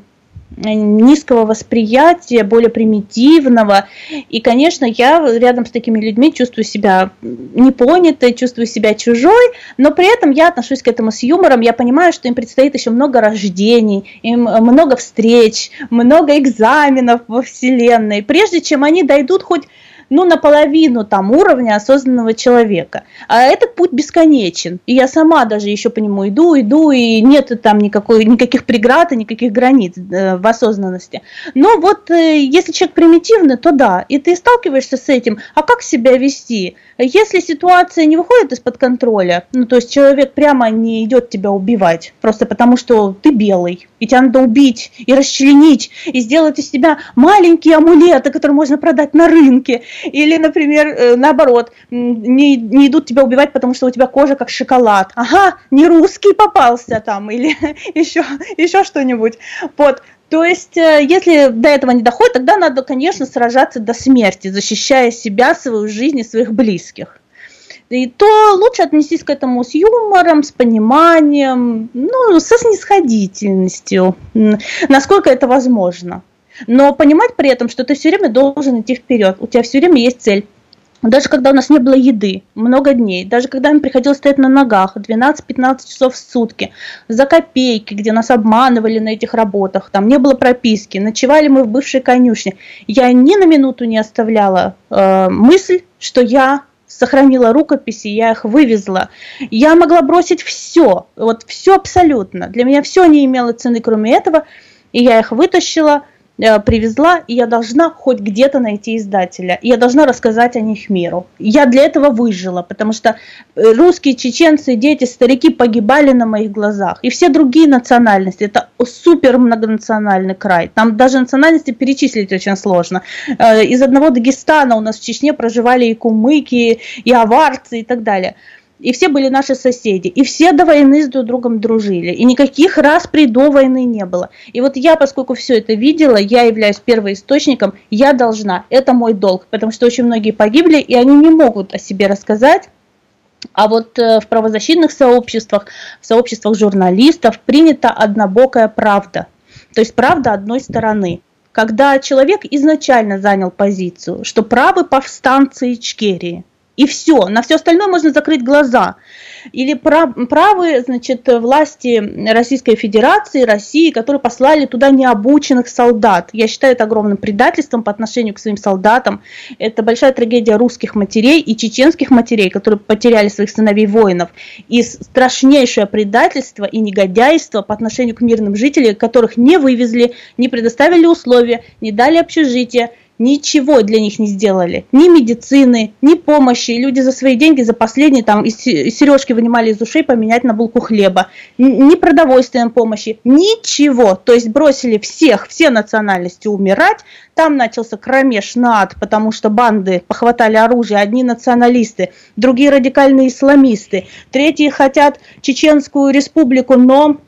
Speaker 3: э, низкого восприятия, более примитивного. И, конечно, я рядом с такими людьми чувствую себя непонятой, чувствую себя чужой, но при этом я отношусь к этому с юмором. Я понимаю, что им предстоит еще много рождений, им много встреч, много экзаменов во Вселенной, прежде чем они дойдут хоть ну, наполовину там уровня осознанного человека. А этот путь бесконечен. И я сама даже еще по нему иду, иду, и нет там никакой, никаких преград и никаких границ э, в осознанности. Но вот э, если человек примитивный, то да, и ты сталкиваешься с этим, а как себя вести? Если ситуация не выходит из-под контроля, ну, то есть человек прямо не идет тебя убивать, просто потому что ты белый, и тебя надо убить, и расчленить, и сделать из тебя маленькие амулеты, которые можно продать на рынке, или, например, э, наоборот, не, не идут тебя убивать, потому что у тебя кожа как шоколад. Ага, не русский попался там, или еще, еще что-нибудь. Вот, то есть, э, если до этого не доходит, тогда надо, конечно, сражаться до смерти, защищая себя, свою жизнь и своих близких. И то лучше отнестись к этому с юмором, с пониманием, ну, со снисходительностью, насколько это возможно. Но понимать при этом, что ты все время должен идти вперед, у тебя все время есть цель. Даже когда у нас не было еды много дней, даже когда им приходилось стоять на ногах 12-15 часов в сутки, за копейки, где нас обманывали на этих работах, там не было прописки, ночевали мы в бывшей конюшне, я ни на минуту не оставляла э, мысль, что я сохранила рукописи, я их вывезла. Я могла бросить все, вот все абсолютно. Для меня все не имело цены, кроме этого, и я их вытащила – привезла, и я должна хоть где-то найти издателя. я должна рассказать о них миру. Я для этого выжила, потому что э, русские, чеченцы, дети, старики погибали на моих глазах. И все другие национальности. Это супер многонациональный край. Там даже национальности перечислить очень сложно. Э, из одного Дагестана у нас в Чечне проживали и кумыки, и аварцы и так далее и все были наши соседи, и все до войны с друг другом дружили, и никаких распри до войны не было. И вот я, поскольку все это видела, я являюсь первоисточником, я должна, это мой долг, потому что очень многие погибли, и они не могут о себе рассказать, а вот э, в правозащитных сообществах, в сообществах журналистов принята однобокая правда, то есть правда одной стороны. Когда человек изначально занял позицию, что правы повстанцы Ичкерии – и все. На все остальное можно закрыть глаза. Или правы, значит, власти Российской Федерации, России, которые послали туда необученных солдат. Я считаю это огромным предательством по отношению к своим солдатам. Это большая трагедия русских матерей и чеченских матерей, которые потеряли своих сыновей воинов. И страшнейшее предательство и негодяйство по отношению к мирным жителям, которых не вывезли, не предоставили условия, не дали общежития, ничего для них не сделали. Ни медицины, ни помощи. Люди за свои деньги, за последние там из сережки вынимали из ушей поменять на булку хлеба. Ни продовольственной помощи, ничего. То есть бросили всех, все национальности умирать. Там начался кромеж над, потому что банды похватали оружие. Одни националисты, другие радикальные исламисты. Третьи хотят Чеченскую республику, но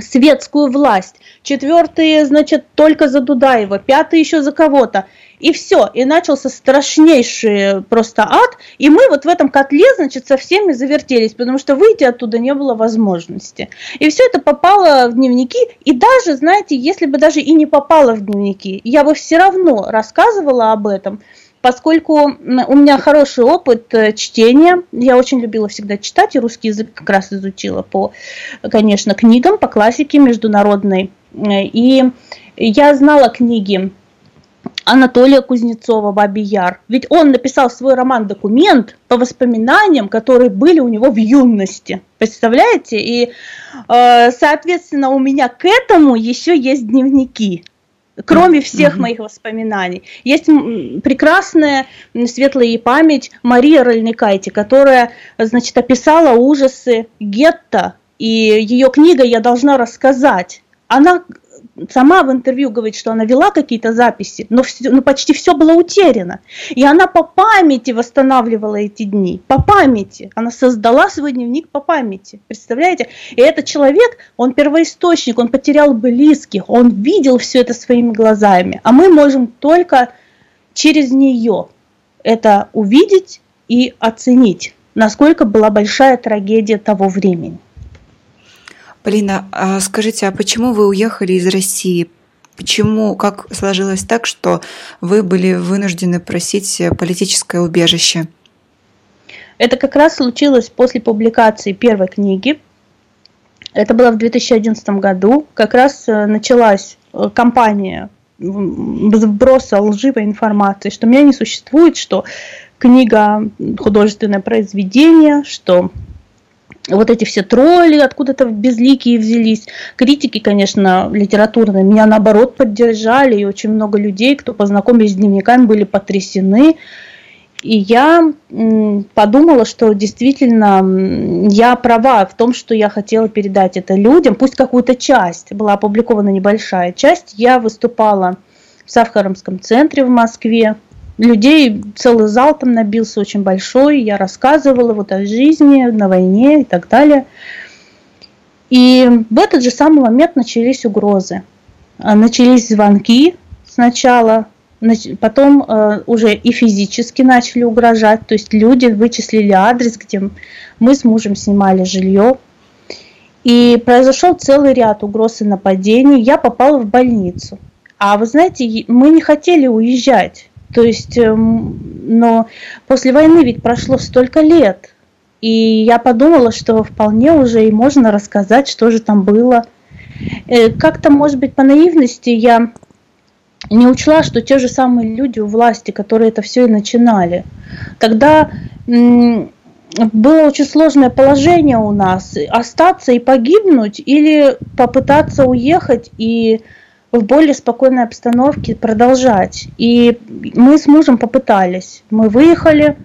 Speaker 3: светскую власть. Четвертые, значит, только за Дудаева, пятый еще за кого-то. И все, и начался страшнейший просто ад, и мы вот в этом котле, значит, со всеми завертелись, потому что выйти оттуда не было возможности. И все это попало в дневники, и даже, знаете, если бы даже и не попало в дневники, я бы все равно рассказывала об этом, поскольку у меня хороший опыт э, чтения, я очень любила всегда читать, и русский язык как раз изучила по, конечно, книгам, по классике международной. Э, и я знала книги Анатолия Кузнецова «Бабий Яр». Ведь он написал свой роман «Документ» по воспоминаниям, которые были у него в юности. Представляете? И, э, соответственно, у меня к этому еще есть дневники кроме всех mm-hmm. моих воспоминаний. Есть прекрасная светлая память Мария Рольникайте, которая, значит, описала ужасы гетто, и ее книга я должна рассказать. Она сама в интервью говорит, что она вела какие-то записи, но, все, но почти все было утеряно. И она по памяти восстанавливала эти дни, по памяти. Она создала свой дневник по памяти, представляете? И этот человек, он первоисточник, он потерял близких, он видел все это своими глазами. А мы можем только через нее это увидеть и оценить, насколько была большая трагедия того времени.
Speaker 1: Полина, а скажите, а почему вы уехали из России? Почему, как сложилось так, что вы были вынуждены просить политическое убежище?
Speaker 3: Это как раз случилось после публикации первой книги. Это было в 2011 году. Как раз э, началась э, кампания сброса лживой информации, что меня не существует, что книга художественное произведение, что вот эти все тролли откуда-то безликие взялись. Критики, конечно, литературные меня наоборот поддержали, и очень много людей, кто познакомились с дневниками, были потрясены. И я подумала, что действительно я права в том, что я хотела передать это людям, пусть какую-то часть, была опубликована небольшая часть. Я выступала в Савхарамском центре в Москве, людей целый зал там набился очень большой, я рассказывала вот о жизни на войне и так далее. И в этот же самый момент начались угрозы. А, начались звонки сначала, потом э, уже и физически начали угрожать, то есть люди вычислили адрес, где мы с мужем снимали жилье. И произошел целый ряд угроз и нападений. Я попала в больницу. А вы знаете, мы не хотели уезжать. То есть, эм, но после войны ведь прошло столько лет. И я подумала, что вполне уже и можно рассказать, что же там было. Э, как-то, может быть, по наивности я не учла, что те же самые люди у власти, которые это все и начинали. Тогда было очень сложное положение у нас. Остаться и погибнуть или попытаться уехать и в более спокойной обстановке продолжать. И мы с мужем попытались. Мы выехали,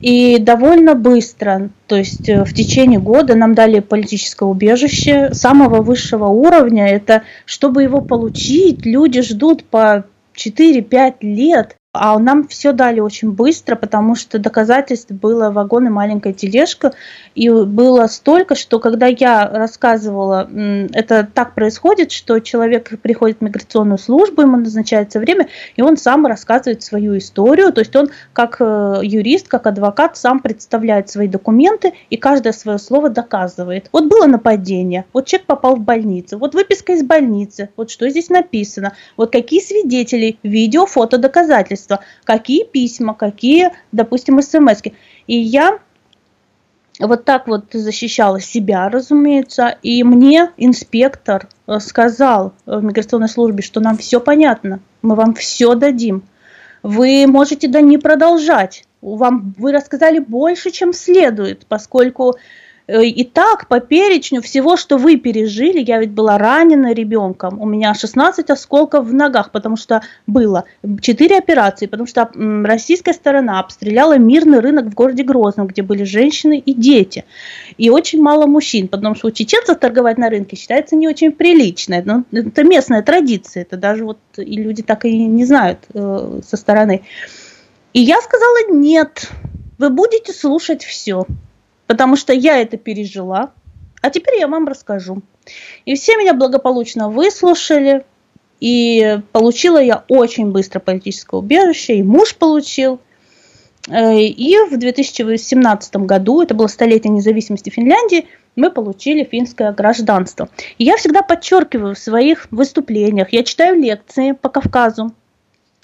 Speaker 3: и довольно быстро, то есть э, в течение года нам дали политическое убежище самого высшего уровня. Это, чтобы его получить, люди ждут по 4-5 лет. А нам все дали очень быстро, потому что доказательств было вагон и маленькая тележка. И было столько, что когда я рассказывала, это так происходит, что человек приходит в миграционную службу, ему назначается время, и он сам рассказывает свою историю. То есть он как э, юрист, как адвокат сам представляет свои документы и каждое свое слово доказывает. Вот было нападение, вот человек попал в больницу, вот выписка из больницы, вот что здесь написано, вот какие свидетели, видео, фото, доказательства правительства, какие письма, какие, допустим, смс. И я вот так вот защищала себя, разумеется, и мне инспектор э, сказал в миграционной службе, что нам все понятно, мы вам все дадим. Вы можете да не продолжать. Вам, вы рассказали больше, чем следует, поскольку и так по перечню всего, что вы пережили, я ведь была ранена ребенком, у меня 16 осколков в ногах, потому что было 4 операции, потому что российская сторона обстреляла мирный рынок в городе Грозном, где были женщины и дети, и очень мало мужчин, потому что у чеченцев торговать на рынке считается не очень прилично, но это местная традиция, это даже вот и люди так и не знают э, со стороны. И я сказала нет, вы будете слушать все потому что я это пережила, а теперь я вам расскажу. И все меня благополучно выслушали, и получила я очень быстро политическое убежище, и муж получил. Э, и в 2017 году, это было столетие независимости Финляндии, мы получили финское гражданство. И я всегда подчеркиваю в своих выступлениях, я читаю лекции по Кавказу,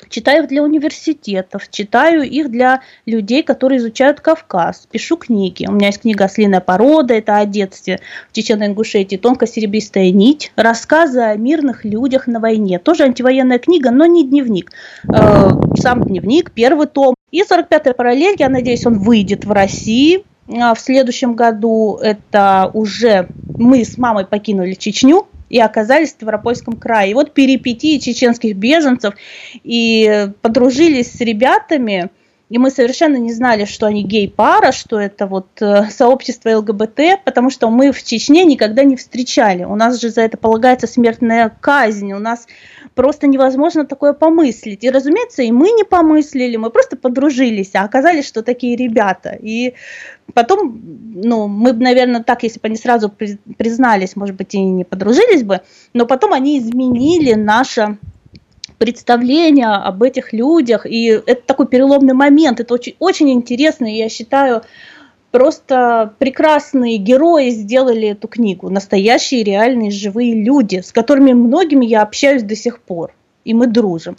Speaker 3: читаю их для университетов, читаю их для людей, которые изучают Кавказ, пишу книги. У меня есть книга «Ослиная порода», это о детстве в Чеченной Ингушетии, «Тонко-серебристая нить», рассказы о мирных людях на войне. Тоже антивоенная книга, но не дневник. Э, сам дневник, первый том. И 45-я параллель, я надеюсь, он выйдет в России. А в следующем году это уже мы с мамой покинули Чечню, и оказались в Ставропольском крае. И вот перипетии чеченских беженцев и подружились с ребятами, и мы совершенно не знали, что они гей-пара, что это вот э, сообщество ЛГБТ, потому что мы в Чечне никогда не встречали. У нас же за это полагается смертная казнь, у нас просто невозможно такое помыслить. И, разумеется, и мы не помыслили, мы просто подружились, а оказались, что такие ребята. И потом, ну, мы бы, наверное, так, если бы они сразу признались, может быть, и не подружились бы, но потом они изменили наше представление об этих людях, и это такой переломный момент, это очень, очень интересно, и я считаю, просто прекрасные герои сделали эту книгу, настоящие реальные живые люди, с которыми многими я общаюсь до сих пор, и мы дружим.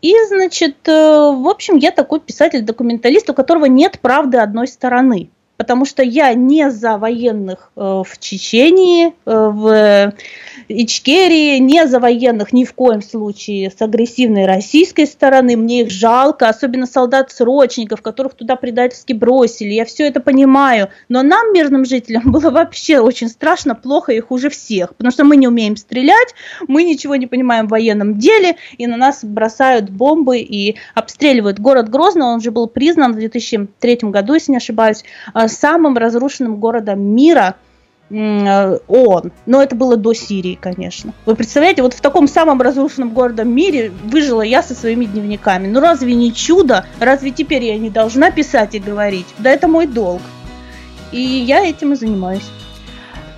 Speaker 3: И, значит, э, в общем, я такой писатель-документалист, у которого нет правды одной стороны. Потому что я не за военных э, в Чечении, э, в Ичкерии, не за военных ни в коем случае с агрессивной российской стороны. Мне их жалко, особенно солдат-срочников, которых туда предательски бросили. Я все это понимаю. Но нам, мирным жителям, было вообще очень страшно, плохо и хуже всех. Потому что мы не умеем стрелять, мы ничего не понимаем в военном деле, и на нас бросают бомбы и обстреливают город Грозно. Он же был признан в 2003 году, если не ошибаюсь, э, самым разрушенным городом мира – Э, ООН. Но это было до Сирии, конечно. Вы представляете, вот в таком самом разрушенном городом мире выжила я со своими дневниками. Ну разве не чудо? Разве теперь я не должна писать и говорить? Да это мой долг. И я этим и занимаюсь.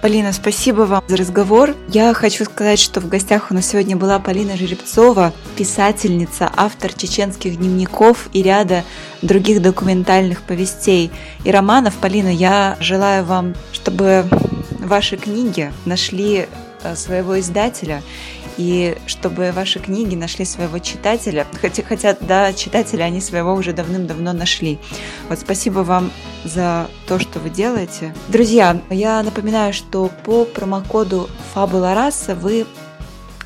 Speaker 1: Полина, спасибо вам за разговор. Я хочу сказать, что в гостях у нас сегодня была Полина Жеребцова, писательница, автор чеченских дневников и ряда других документальных повестей и романов. Полина, я желаю вам, чтобы ваши книги нашли э, своего издателя и чтобы ваши книги нашли своего читателя, хотя, хотя да, читателя они своего уже давным-давно нашли. Вот спасибо вам за то, что вы делаете. Друзья, я напоминаю, что по промокоду Фабула Раса вы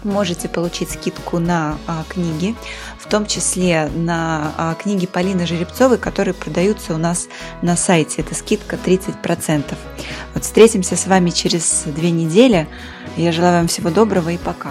Speaker 1: можете получить скидку на а, книги, в том числе на а, книги Полины Жеребцовой, которые продаются у нас на сайте. Это скидка 30%. Вот встретимся с вами через две недели. Я желаю вам всего доброго и пока.